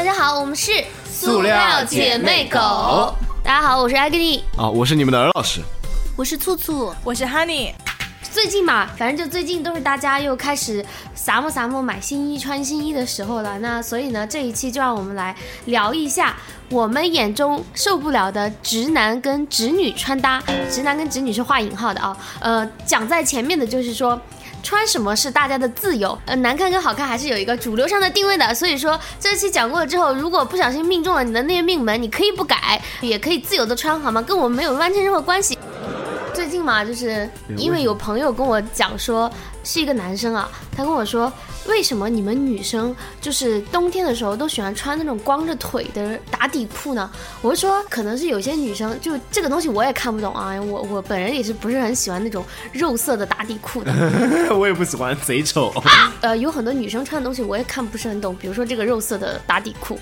大家好，我们是塑料姐妹狗。大家好，我是艾格丽。啊，我是你们的尔老师。我是醋醋。我是 Honey。最近嘛，反正就最近都是大家又开始撒么撒么买新衣、穿新衣的时候了。那所以呢，这一期就让我们来聊一下我们眼中受不了的直男跟直女穿搭。直男跟直女是画引号的啊。呃，讲在前面的就是说。穿什么是大家的自由，呃，难看跟好看还是有一个主流上的定位的。所以说这期讲过了之后，如果不小心命中了你的那个命门，你可以不改，也可以自由的穿，好吗？跟我们没有完全任何关系。最近嘛，就是因为有朋友跟我讲说，是一个男生啊，他跟我说，为什么你们女生就是冬天的时候都喜欢穿那种光着腿的打底裤呢？我就说，可能是有些女生就这个东西我也看不懂啊，我我本人也是不是很喜欢那种肉色的打底裤的，我也不喜欢，贼丑。呃，有很多女生穿的东西我也看不是很懂，比如说这个肉色的打底裤。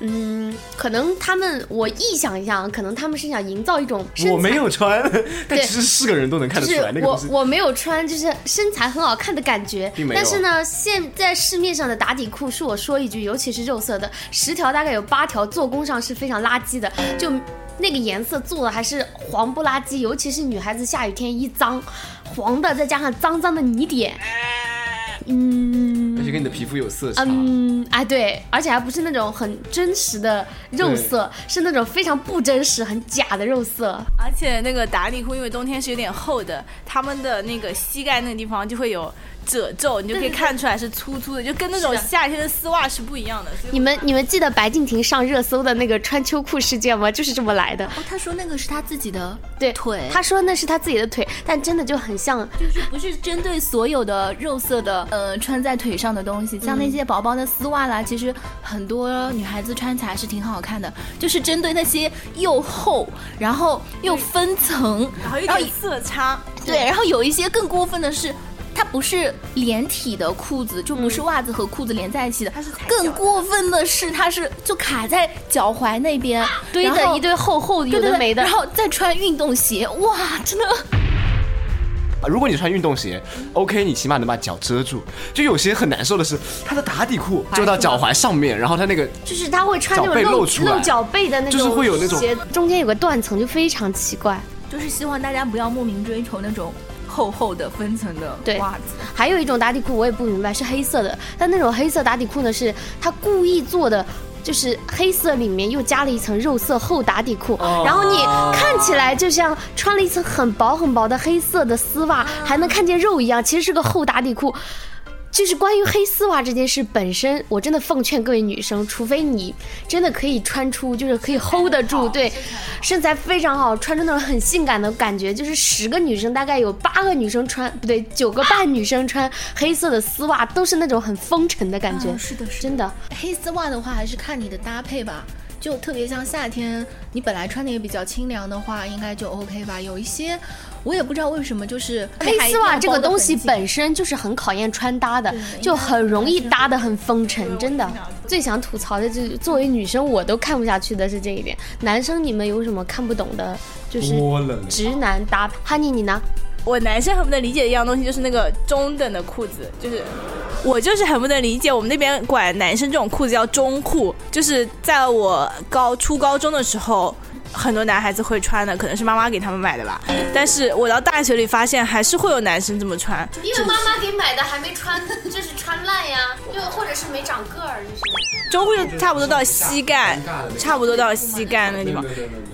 嗯，可能他们，我臆想一下，可能他们是想营造一种我没有穿，但其实是个人都能看得出来那个我我没有穿，就是身材很好看的感觉。但是呢，现在市面上的打底裤，恕我说一句，尤其是肉色的，十条大概有八条做工上是非常垃圾的，就那个颜色做的还是黄不拉几，尤其是女孩子下雨天一脏，黄的再加上脏脏的泥点。嗯，跟你的皮肤有色差。嗯，哎，对，而且还不是那种很真实的肉色，是那种非常不真实、很假的肉色。而且那个打底裤，因为冬天是有点厚的，他们的那个膝盖那个地方就会有。褶皱，你就可以看出来是粗粗的，就跟那种夏天的丝袜是不一样的。你们你们记得白敬亭上热搜的那个穿秋裤事件吗？就是这么来的。哦，他说那个是他自己的对腿，他说那是他自己的腿，但真的就很像，就是不是针对所有的肉色的呃穿在腿上的东西，像那些薄薄的丝袜啦，其实很多女孩子穿起来是挺好看的，就是针对那些又厚，然后又分层，然后有点色差，对，然后有一些更过分的是。它不是连体的裤子，就不是袜子和裤子连在一起的。它是更过分的是，它是就卡在脚踝那边，堆的一堆厚厚的有的没的，然后再穿运动鞋，哇，真的。如果你穿运动鞋，OK，你起码能把脚遮住。就有些很难受的是，它的打底裤就到脚踝上面，然后它那个就是它会穿那种露露脚背的那种，就是会有那种鞋中间有个断层，就非常奇怪。就是希望大家不要莫名追求那种。厚厚的分层的袜子，还有一种打底裤我也不明白，是黑色的。但那种黑色打底裤呢，是他故意做的，就是黑色里面又加了一层肉色厚打底裤，然后你看起来就像穿了一层很薄很薄的黑色的丝袜，还能看见肉一样，其实是个厚打底裤。就是关于黑丝袜这件事本身，我真的奉劝各位女生，除非你真的可以穿出，就是可以 hold 得住，对，身材非常好，穿出那种很性感的感觉，就是十个女生大概有八个女生穿，不对，九个半女生穿黑色的丝袜都是那种很风尘的感觉。是的，是真的。黑丝袜的话，还是看你的搭配吧。就特别像夏天，你本来穿的也比较清凉的话，应该就 OK 吧。有一些，我也不知道为什么，就是黑丝袜这个东西本身就是很考验穿搭的，就很容易搭的很风尘。真的，最想吐槽的就是作为女生我都看不下去的是这一点。男生你们有什么看不懂的？就是直男搭配。哈尼你呢？我男生很不能理解的一样东西就是那个中等的裤子，就是。我就是很不能理解，我们那边管男生这种裤子叫中裤，就是在我高初高中的时候，很多男孩子会穿的，可能是妈妈给他们买的吧。但是我到大学里发现，还是会有男生这么穿。因为妈妈给买的还没穿，就是穿烂呀，又或者是没长个儿，就是。中裤就差不多到膝盖，差不多到膝盖那地方。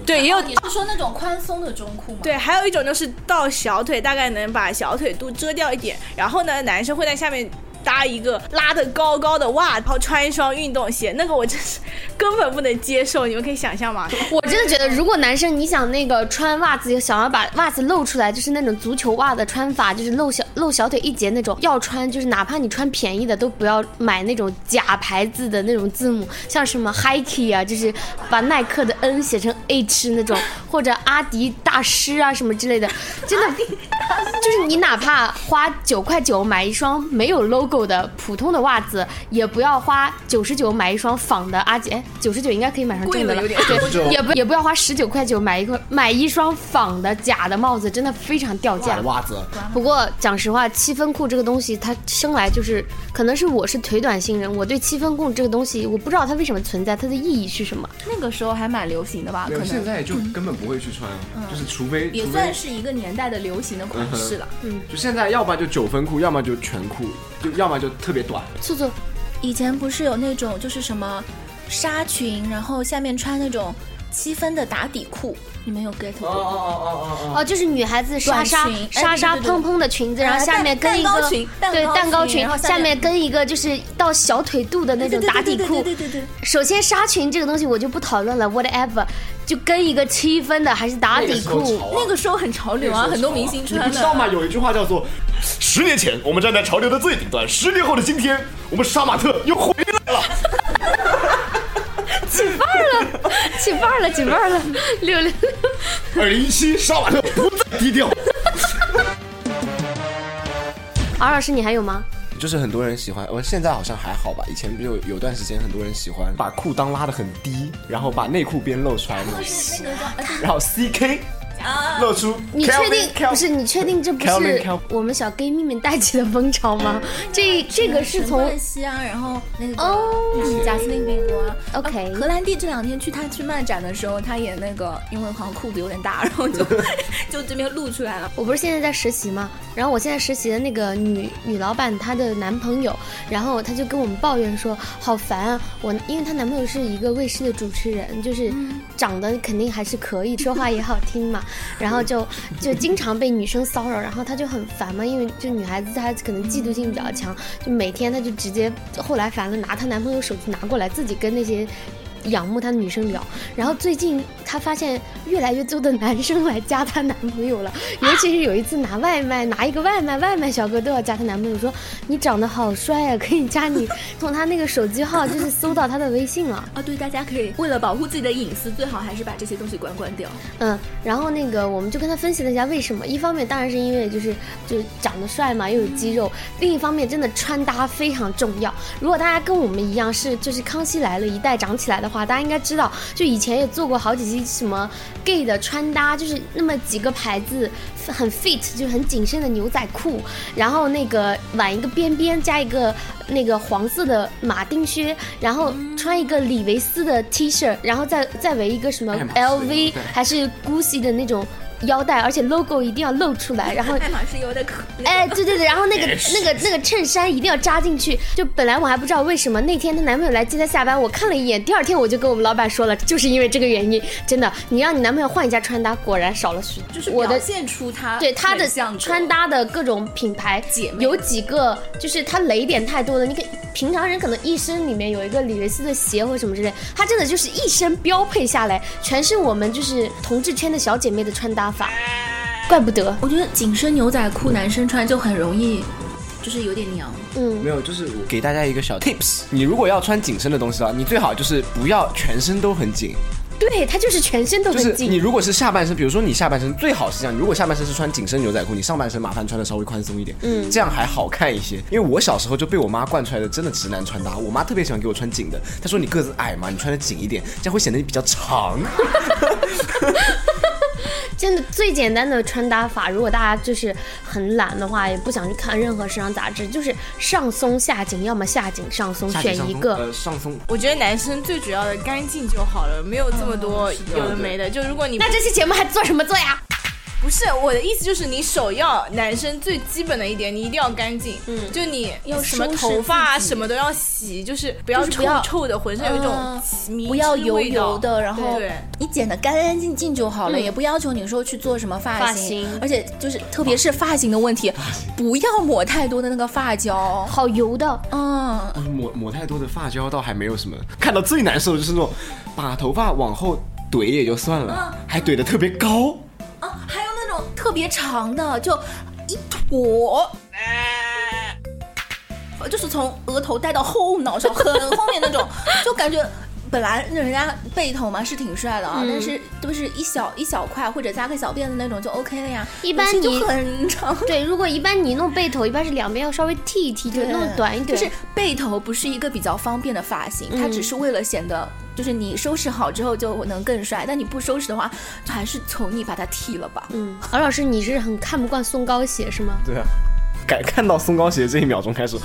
对，也有你是说那种宽松的中裤吗？对，还有一种就是到小腿，大概能把小腿肚遮掉一点。然后呢，男生会在下面。搭一个拉的高高的袜，然后穿一双运动鞋，那个我真是根本不能接受。你们可以想象吗？我真的觉得，如果男生你想那个穿袜子，想要把袜子露出来，就是那种足球袜的穿法，就是露小露小腿一截那种，要穿就是哪怕你穿便宜的，都不要买那种假牌子的那种字母，像什么 Hike 啊，就是把耐克的 N 写成 H 那种，或者阿迪大师啊什么之类的，真的 就是你哪怕花九块九买一双没有 logo。的普通的袜子，也不要花九十九买一双仿的阿姐，九十九应该可以买上正的了，贵了对，也不也不要花十九块九买一个买一双仿的假的帽子，真的非常掉价。袜子，不过讲实话，七分裤这个东西，它生来就是，可能是我是腿短星人，我对七分裤这个东西，我不知道它为什么存在，它的意义是什么。那个时候还蛮流行的吧？可能现在就根本不会去穿，就是除非也除非算是一个年代的流行的款式了。就现在，要么就九分裤，要么就全裤，就要么就特别短。素素，以前不是有那种就是什么纱裙，然后下面穿那种七分的打底裤，你们有 get 过？哦哦哦哦，就是女孩子纱短纱裙哎纱纱对对对蓬蓬的裙子，然后哎下面跟一个糕裙对蛋糕裙裙然后，下下面面跟一个就是到小腿肚的那种打底裤。对对对对对首先纱裙这个东西我就不讨论了，whatever，就跟一个七分的还是打底裤。那个时候很潮流啊，很多明星穿的。不知道吗？有一句话叫做“十年前我们站在潮流的最顶端，十年后的今天，我们杀马特又回来了。起范儿了，起范儿了，起范儿了，六六。”二零一七，杀马特不再低调。敖老师，你还有吗？就是很多人喜欢，我现在好像还好吧。以前有有段时间，很多人喜欢把裤裆拉得很低，然后把内裤边露出来那种，然后 CK 露出。你确定不是？你确定这不是我们小 gay 妹妹带起的风潮吗？这这个是从冠希啊，然后那个哦嗯贾斯汀比伯啊 OK 啊荷兰弟这两天去他去漫展的时候，他也那个因为好像裤子有点大，然后就 就这边露出来了。我不是现在在实习吗？然后我现在实习的那个女女老板，她的男朋友，然后她就跟我们抱怨说，好烦啊！我因为她男朋友是一个卫视的主持人，就是长得肯定还是可以，说话也好听嘛，然后就就经常被女生骚扰，然后他就很烦嘛，因为就女孩子她可能嫉妒心比较强，就每天她就直接后来烦了，拿她男朋友手机拿过来，自己跟那些。仰慕她的女生聊，然后最近她发现越来越多的男生来加她男朋友了，尤其是有一次拿外卖，拿一个外卖，外卖小哥都要加她男朋友，说你长得好帅啊，可以加你，从她那个手机号就是搜到她的微信了，啊，对，大家可以为了保护自己的隐私，最好还是把这些东西关关掉。嗯，然后那个我们就跟她分析了一下为什么，一方面当然是因为就是就是长得帅嘛，又有肌肉，另一方面真的穿搭非常重要。如果大家跟我们一样是就是康熙来了一代长起来的话，大家应该知道，就以前也做过好几期什么 gay 的穿搭，就是那么几个牌子很 fit，就是很紧身的牛仔裤，然后那个挽一个边边，加一个那个黄色的马丁靴，然后穿一个李维斯的 T 恤，然后再再围一个什么 LV 还是 GUCCI 的那种腰带，而且 logo 一定要露出来，然后爱马仕有点可，哎，对对对，然后那个那个那个衬衫一定要扎进去。就本来我还不知道为什么，那天她男朋友来接她下班，我看了一眼，第二天我就跟我们老板说了，就是因为这个原因。真的，你让你男朋友换一家穿搭，果然少了许就是我的表现出他对他的穿搭的各种品牌姐，妹有几个就是他雷点太多了。你可以平常人可能一身里面有一个李维斯的鞋或什么之类，他真的就是一身标配下来，全是我们就是同志圈的小姐妹的穿搭法，怪不得。我觉得紧身牛仔裤男生穿就很容易，就是有点娘。嗯，没有，就是我给大家一个小 tips，你如果要穿紧身的东西的话，你最好就是不要全身都很紧，对它就是全身都就是紧。你如果是下半身，比如说你下半身最好是这样，如果下半身是穿紧身牛仔裤，你上半身麻烦穿的稍微宽松一点，嗯这样还好看一些。因为我小时候就被我妈惯出来的真的直男穿搭，我妈特别喜欢给我穿紧的，她说你个子矮嘛，你穿的紧一点，这样会显得你比较长。真的最简单的穿搭法，如果大家就是很懒的话，也不想去看任何时尚杂志，就是上松下紧，要么下紧上松，选一个。松呃，上松我觉得男生最主要的干净就好了，没有这么多有的没的。就如果你那这期节目还做什么做呀？不是我的意思，就是你首要男生最基本的一点，你一定要干净。嗯，就你要什么头发啊什么都要洗，就是不要臭不要臭的，浑身有一种嗯不要油油的，然后对你剪得干干净净就好了，也不要求你说去做什么发发型。而且就是特别是发型的问题，不要抹太多的那个发胶。好油的，嗯，抹抹太多的发胶倒还没有什么，看到最难受的就是那种把头发往后怼也就算了，还怼得特别高。特别长的，就一坨，就是从额头带到后脑勺很后面那种，就感觉本来那人家背头嘛是挺帅的啊，嗯但是都是一小一小块或者扎个小辫子那种就 OK 了呀。一般你就很长，对，如果一般你弄背头，一般是两边要稍微剃一剃，就弄短一点。就是背头不是一个比较方便的发型，它嗯只是为了显得。就是你收拾好之后就能更帅，但你不收拾的话，还是求你把它剃了吧。嗯，敖老师，你是很看不惯松糕鞋是吗？对啊，改看到松糕鞋这一秒钟开始，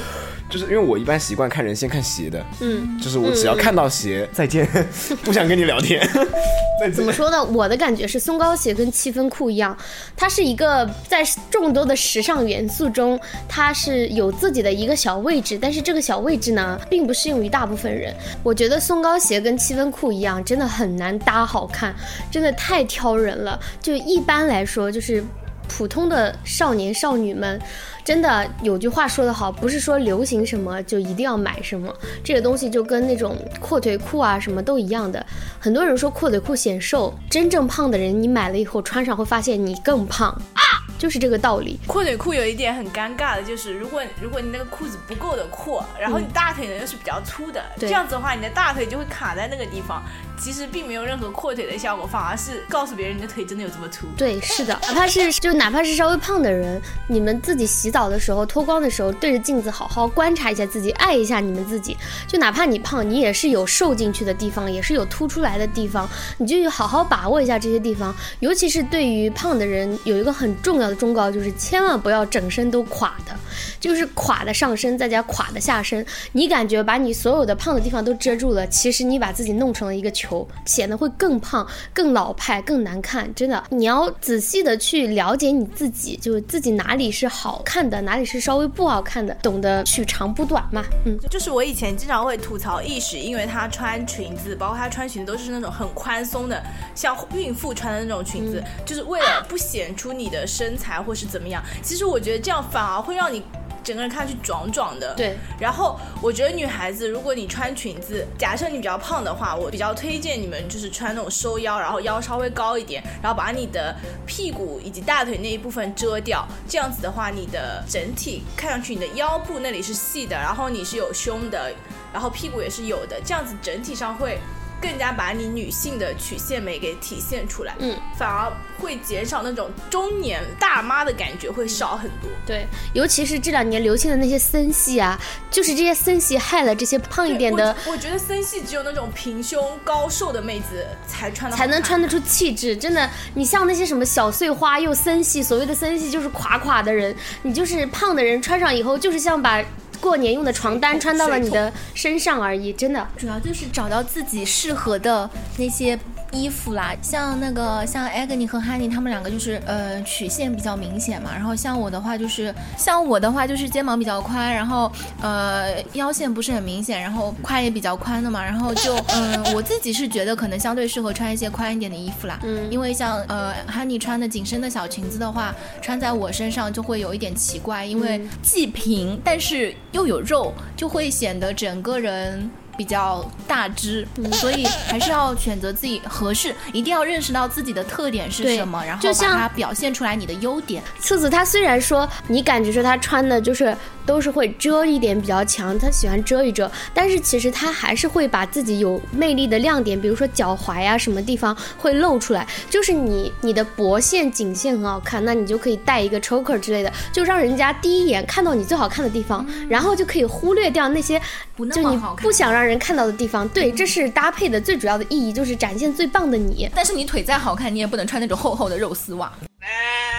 就是因为我一般习惯看人先看鞋的，嗯，就是我只要看到鞋，再见，不想跟你聊天。怎么说呢？我的感觉是松糕鞋跟七分裤一样，它是一个在众多的时尚元素中，它是有自己的一个小位置，但是这个小位置呢，并不适用于大部分人。我觉得松糕鞋跟七分裤一样，真的很难搭好看，真的太挑人了。就一般来说，就是。普通的少年少女们，真的有句话说得好，不是说流行什么就一定要买什么，这个东西就跟那种阔腿裤啊什么都一样的。很多人说阔腿裤显瘦，真正胖的人你买了以后穿上会发现你更胖啊，就是这个道理。阔腿裤有一点很尴尬的，就是如果如果你那个裤子不够的阔，然后你大腿呢又是比较粗的，对这样子的话，你的大腿就会卡在那个地方，其实并没有任何阔腿的效果，反而是告诉别人你的腿真的有这么粗。对，是的，哪怕是就哪怕是稍微胖的人，你们自己洗澡的时候脱光的时候，对着镜子好好观察一下自己，爱一下你们自己。就哪怕你胖，你也是有瘦进去的地方，也是有凸出来的地方，你就好好把握一下这些地方。尤其是对于胖的人，有一个很重要的忠告，就是千万不要整身都垮的，就是垮的上身再加垮的下身。你感觉把你所有的胖的地方都遮住了，其实你把自己弄成了一个球，显得会更胖、更老派、更难看。真的，你要仔细的去了解你自己，就是自己哪里是好看的，哪里是稍微不好看的，懂得取长补短嘛。嗯，就是我以前经常会吐槽意识，因为她穿裙子，包括她穿裙子都是那种很宽松的，像孕妇穿的那种裙子，就是为了不显出你的身材或是怎么样。其实我觉得这样反而会让你。整个人看上去壮壮的，对。然后我觉得女孩子，如果你穿裙子，假设你比较胖的话，我比较推荐你们就是穿那种收腰，然后腰稍微高一点，然后把你的屁股以及大腿那一部分遮掉。这样子的话，你的整体看上去你的腰部那里是细的，然后你是有胸的，然后屁股也是有的，这样子整体上会更加把你女性的曲线美给体现出来。嗯，反而会减少那种中年大妈的感觉，会少很多。对，尤其是这两年流行的那些森系啊，就是这些森系害了这些胖一点的。我我觉得森系只有那种平胸高瘦的妹子才穿的，才能穿得出气质。真的，你像那些什么小碎花又森系，所谓的森系就是垮垮的人，你就是胖的人穿上以后，就是像把。过年用的床单穿到了你的身上而已，真的。主要就是找到自己适合的那些衣服啦，像那个像 Agony 和 Honey 他们两个就是呃曲线比较明显嘛，然后像我的话就是像我的话就是肩膀比较宽，然后呃腰线不是很明显，然后胯也比较宽的嘛，然后就嗯、呃、我自己是觉得可能相对适合穿一些宽一点的衣服啦，嗯，因为像呃 Honey 穿的紧身的小裙子的话，穿在我身上就会有一点奇怪，因为既平但是又有肉，就会显得整个人。比较大只，嗯、所以还是要选择自己合适，一定要认识到自己的特点是什么，然后把它表现出来你的优点。次子他虽然说你感觉说他穿的就是都是会遮一点比较强，他喜欢遮一遮，但是其实他还是会把自己有魅力的亮点，比如说脚踝啊什么地方会露出来。就是你你的脖线、颈线很好看，那你就可以带一个 choker 之类的，就让人家第一眼看到你最好看的地方，嗯、然后就可以忽略掉那些就你不想让人看到的地方。对，这是搭配的最主要的意义，就是展现最棒的你。但是你腿再好看，你也不能穿那种厚厚的肉丝袜，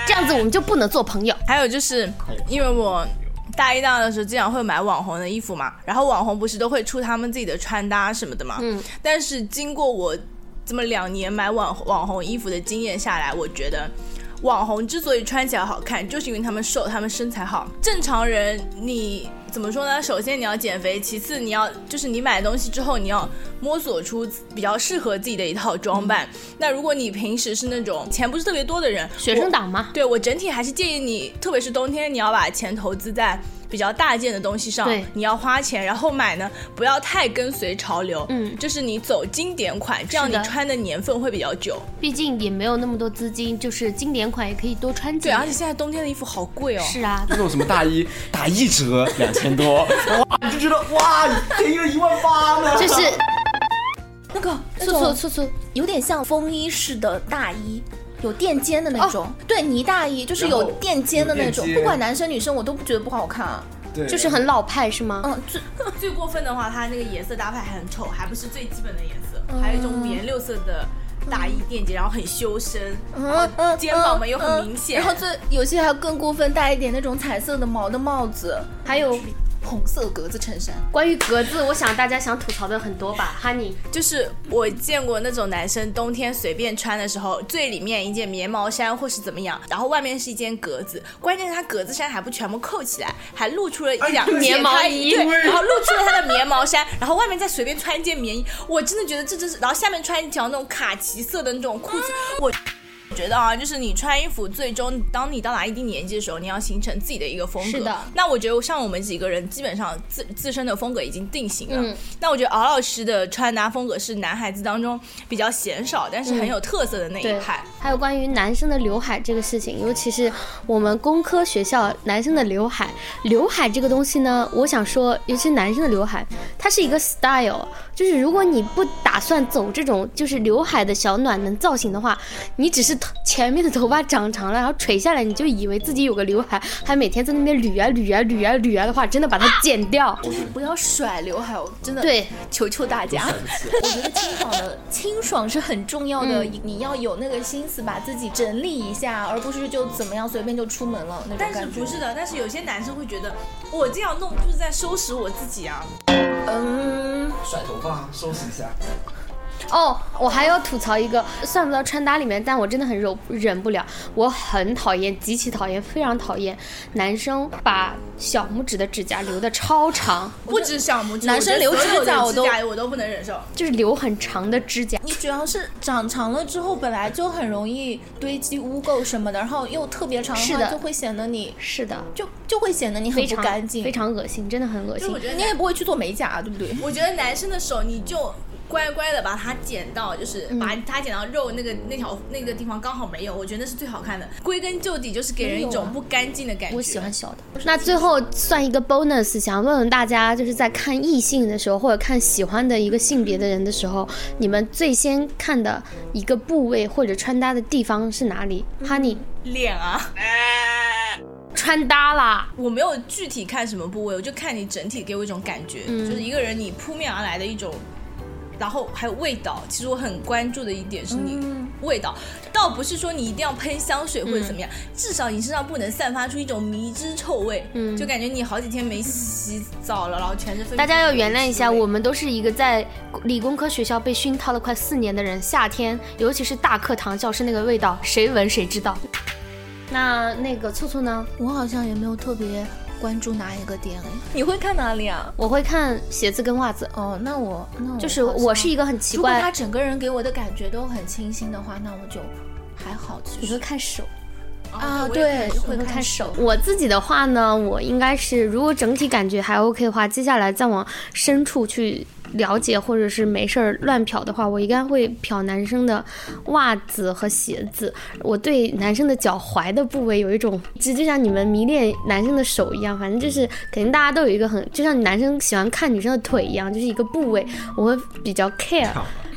这样子我们就不能做朋友。还有就是因为我。大一、大二的时候经常会买网红的衣服嘛，然后网红不是都会出他们自己的穿搭什么的嘛。嗯。但是经过我这么两年买网网红衣服的经验下来，我觉得网红之所以穿起来好看，就是因为他们瘦，他们身材好。正常人你怎么说呢？首先你要减肥，其次你要就是你买东西之后，你要摸索出比较适合自己的一套装扮。嗯、那如果你平时是那种钱不是特别多的人，学生党嘛，对我整体还是建议你，特别是冬天，你要把钱投资在。比较大件的东西上，你要花钱，然后买呢，不要太跟随潮流，嗯，就是你走经典款，这样你穿的年份会比较久。毕竟也没有那么多资金，就是经典款也可以多穿几对，而且现在冬天的衣服好贵哦。是啊，那种什么大衣 打一折两千多，哇，你就觉得哇，便宜了一万八呢。就是。那个那粗粗种粗粗，有点像风衣式的大衣。有垫肩的那种，对呢大衣就是有垫肩的那种，不管男生女生我都不觉得不好看啊。对，就是很老派是吗？嗯，最 最过分的话，它那个颜色搭配还很丑，还不是最基本的颜色，还有一种五颜六色的大衣垫肩，然后很修身，嗯嗯，肩膀嘛又很明显。嗯。然后最有些还更过分，戴一点那种彩色的毛的帽子，还有红色格子衬衫。关于格子，我想大家想吐槽的很多吧，Honey。就是我见过那种男生冬天随便穿的时候，最里面一件棉毛衫或是怎么样，然后外面是一件格子，关键是他格子衫还不全部扣起来，还露出了一两 棉毛衣对，然后露出了他的棉毛衫，然后外面再随便穿一件棉衣，我真的觉得这真是，然后下面穿一条那种卡其色的那种裤子，我。觉得啊，就是你穿衣服，最终当你到达一定年纪的时候，你要形成自己的一个风格。是的那我觉得像我们几个人，基本上自自身的风格已经定型了。嗯那我觉得敖老师的穿搭风格是男孩子当中比较鲜少，但是很有特色的那一对派。，还有关于男生的刘海这个事情，尤其是我们工科学校男生的刘海，刘海这个东西呢，我想说，尤其是男生的刘海，它是一个 style，就是如果你不打算走这种就是刘海的小暖男造型的话，你只是头 前面的头发长长了，然后垂下来，你就以为自己有个刘海，还每天在那边捋啊捋啊捋啊捋啊的话，真的把它剪掉。不要甩刘海，我真的对，求求大家。我觉得清爽的清爽是很重要的，嗯你要有那个心思把自己整理一下，而不是就怎么样随便就出门了那种但是。不是的，但是有些男生会觉得我这样弄就是在收拾我自己啊。嗯，甩头发，收拾一下。哦，我还要吐槽一个，算不到穿搭里面，但我真的很忍忍不了，我很讨厌，极其讨厌，非常讨厌男生把小拇指的指甲留的超长，不止小拇指，男生留指甲我都我都不能忍受。就是留很长的指甲。你主要是长长了之后，本来就很容易堆积污垢什么的，然后又特别长是的的话，就会显得你是的，就就会显得你很非常不干净，非常恶心，真的很恶心就我。觉得你也不会去做美甲，对不对？我觉得男生的手你就乖乖的把它剪到，就是嗯把它剪到肉那个那条那个地方刚好没有，我觉得那是最好看的。归根究底就是给人一种不干净的感觉。我喜欢小的。那最后算一个 bonus，想问问大家，就是在看异性的时候，或者看喜欢的一个性别的人的时候，你们最先看的一个部位或者穿搭的地方是哪里？Honey，脸啊，穿搭啦。我没有具体看什么部位，我就看你整体给我一种感觉，嗯就是一个人你扑面而来的一种。然后还有味道，其实我很关注的一点是你味道，倒不是说你一定要喷香水或者怎么样，至少你身上不能散发出一种迷之臭味，嗯就感觉你好几天没洗澡了，然后全是大家要原谅一下，我们都是一个在理工科学校被熏陶了快四年的人，夏天尤其是大课堂教室那个味道，谁闻谁知道。那那个醋醋呢？我好像也没有特别关注哪一个点哎，你会看哪里啊？我会看鞋子跟袜子，哦，那我那我就是我是一个很奇怪如果怪，他整个人给我的感觉都很清新的话，那我就还好。其你会看手。啊，对，会看手。我自己的话呢，我应该是如果整体感觉还 OK 的话，接下来再往深处去了解，或者是没事儿乱瞟的话，我应该会瞟男生的袜子和鞋子。我对男生的脚踝的部位有一种，就就像你们迷恋男生的手一样，反正就是肯定大家都有一个很，就像男生喜欢看女生的腿一样，就是一个部位，我会比较 care。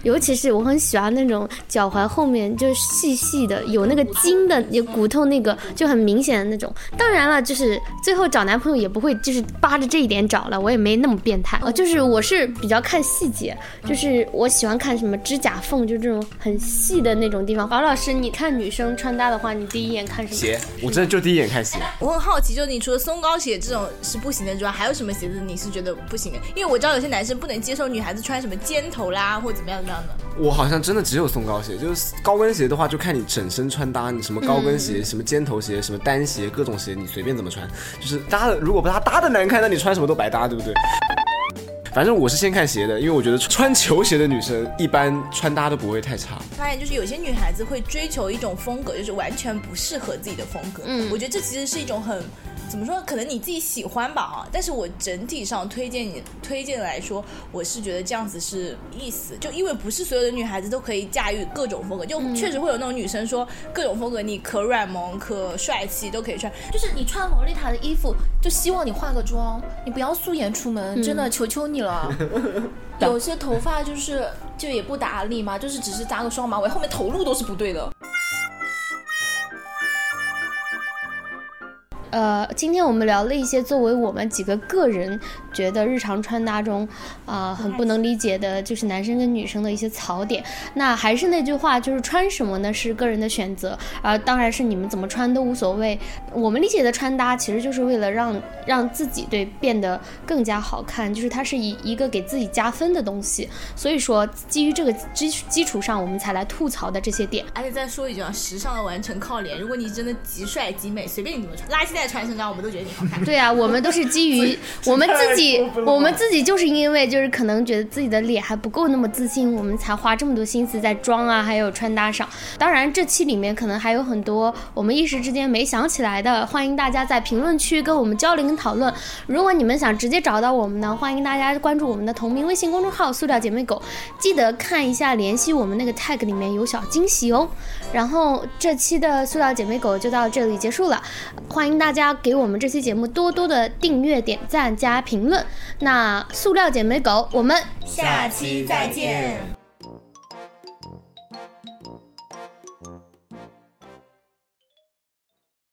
尤其是我很喜欢那种脚踝后面就是细细的，有那个筋的，有骨头那个就很明显的那种。当然了，就是最后找男朋友也不会就是扒着这一点找了，我也没那么变态。呃，就是我是比较看细节，就是我喜欢看什么指甲缝，就这种很细的那种地方。王老师，你看女生穿搭的话，你第一眼看什么？鞋，我真的就第一眼看鞋。我很好奇，就是你除了松糕鞋这种是不行的之外，还有什么鞋子你是觉得不行的？因为我知道有些男生不能接受女孩子穿什么尖头啦，或怎么样怎么样的。我好像真的只有松糕鞋，就是高跟鞋的话，就看你整身穿搭，你什么高跟鞋、什么尖头鞋、什么单鞋，各种鞋你随便怎么穿，就是搭的，如果不它搭的难看，那你穿什么都白搭，对不对？反正我是先看鞋的，因为我觉得穿球鞋的女生一般穿搭都不会太差。发现就是有些女孩子会追求一种风格，就是完全不适合自己的风格。嗯我觉得这其实是一种很怎么说？可能你自己喜欢吧啊，但是我整体上推荐你推荐来说，我是觉得这样子是意思，就因为不是所有的女孩子都可以驾驭各种风格，就确实会有那种女生说各种风格你可软萌可帅气都可以穿，就是你穿洛丽塔的衣服，就希望你化个妆，你不要素颜出门，真的求求你了。有些头发就是就也不打理嘛，就是只是扎个双马尾，后面头路都是不对的。呃，今天我们聊了一些作为我们几个个人觉得日常穿搭中啊、很不能理解的，就是男生跟女生的一些槽点。那还是那句话，就是穿什么呢是个人的选择，而当然是你们怎么穿都无所谓。我们理解的穿搭其实就是为了让让自己对变得更加好看，就是它是以一个给自己加分的东西。所以说，基于这个基基础上，我们才来吐槽的这些点。而且再说一句啊，时尚的完成靠脸，如果你真的极帅极美，随便你怎么穿，垃圾袋穿身上我们都觉得你好看。对啊，我们都是基于我们自己我们自己就是因为就是可能觉得自己的脸还不够那么自信，我们才花这么多心思在妆啊，还有穿搭上。当然，这期里面可能还有很多我们一时之间没想起来的，欢迎大家在评论区跟我们交流跟讨论。如果你们想直接找到我们呢，欢迎大家关注我们的同名微信公众号“塑料姐妹狗”，记得看一下联系我们那个 tag 里面有小惊喜哦。然后这期的塑料姐妹狗就到这里结束了，欢迎大家给我们这期节目多多的订阅、点赞加评论。那塑料姐妹狗，我们下期再见。